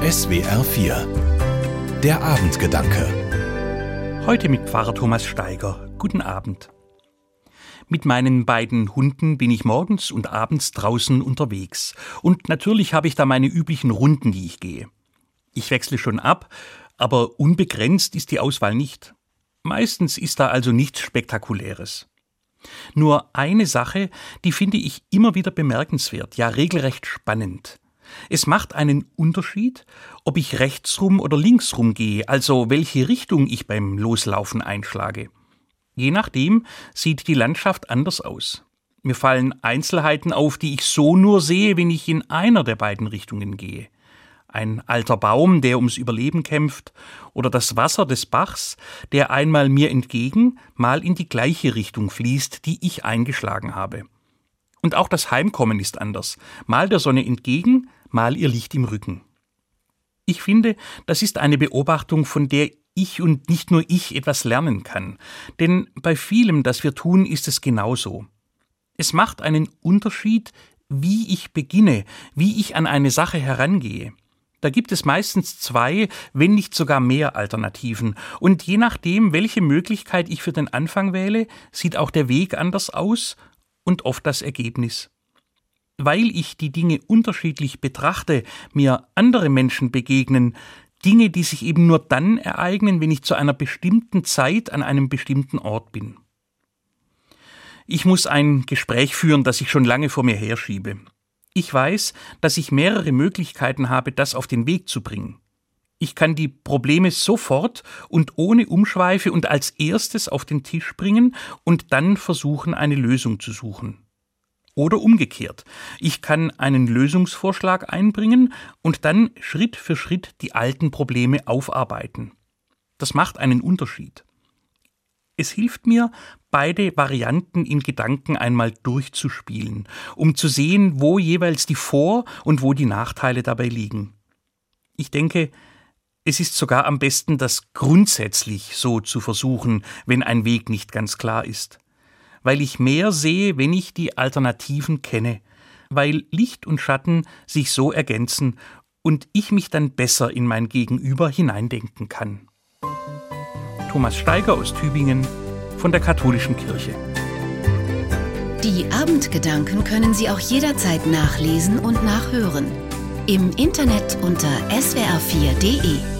SWR 4 Der Abendgedanke Heute mit Pfarrer Thomas Steiger. Guten Abend. Mit meinen beiden Hunden bin ich morgens und abends draußen unterwegs. Und natürlich habe ich da meine üblichen Runden, die ich gehe. Ich wechsle schon ab, aber unbegrenzt ist die Auswahl nicht. Meistens ist da also nichts Spektakuläres. Nur eine Sache, die finde ich immer wieder bemerkenswert, ja regelrecht spannend. Es macht einen Unterschied, ob ich rechtsrum oder linksrum gehe, also welche Richtung ich beim Loslaufen einschlage. Je nachdem sieht die Landschaft anders aus. Mir fallen Einzelheiten auf, die ich so nur sehe, wenn ich in einer der beiden Richtungen gehe. Ein alter Baum, der ums Überleben kämpft, oder das Wasser des Bachs, der einmal mir entgegen, mal in die gleiche Richtung fließt, die ich eingeschlagen habe. Und auch das Heimkommen ist anders, mal der Sonne entgegen, mal ihr Licht im Rücken. Ich finde, das ist eine Beobachtung, von der ich und nicht nur ich etwas lernen kann. Denn bei vielem, das wir tun, ist es genauso. Es macht einen Unterschied, wie ich beginne, wie ich an eine Sache herangehe. Da gibt es meistens zwei, wenn nicht sogar mehr Alternativen. Und je nachdem, welche Möglichkeit ich für den Anfang wähle, sieht auch der Weg anders aus und oft das Ergebnis weil ich die Dinge unterschiedlich betrachte, mir andere Menschen begegnen, Dinge, die sich eben nur dann ereignen, wenn ich zu einer bestimmten Zeit an einem bestimmten Ort bin. Ich muss ein Gespräch führen, das ich schon lange vor mir herschiebe. Ich weiß, dass ich mehrere Möglichkeiten habe, das auf den Weg zu bringen. Ich kann die Probleme sofort und ohne Umschweife und als erstes auf den Tisch bringen und dann versuchen, eine Lösung zu suchen. Oder umgekehrt. Ich kann einen Lösungsvorschlag einbringen und dann Schritt für Schritt die alten Probleme aufarbeiten. Das macht einen Unterschied. Es hilft mir, beide Varianten in Gedanken einmal durchzuspielen, um zu sehen, wo jeweils die Vor- und wo die Nachteile dabei liegen. Ich denke, es ist sogar am besten, das grundsätzlich so zu versuchen, wenn ein Weg nicht ganz klar ist weil ich mehr sehe, wenn ich die Alternativen kenne, weil Licht und Schatten sich so ergänzen und ich mich dann besser in mein Gegenüber hineindenken kann. Thomas Steiger aus Tübingen von der Katholischen Kirche. Die Abendgedanken können Sie auch jederzeit nachlesen und nachhören. Im Internet unter swr4.de.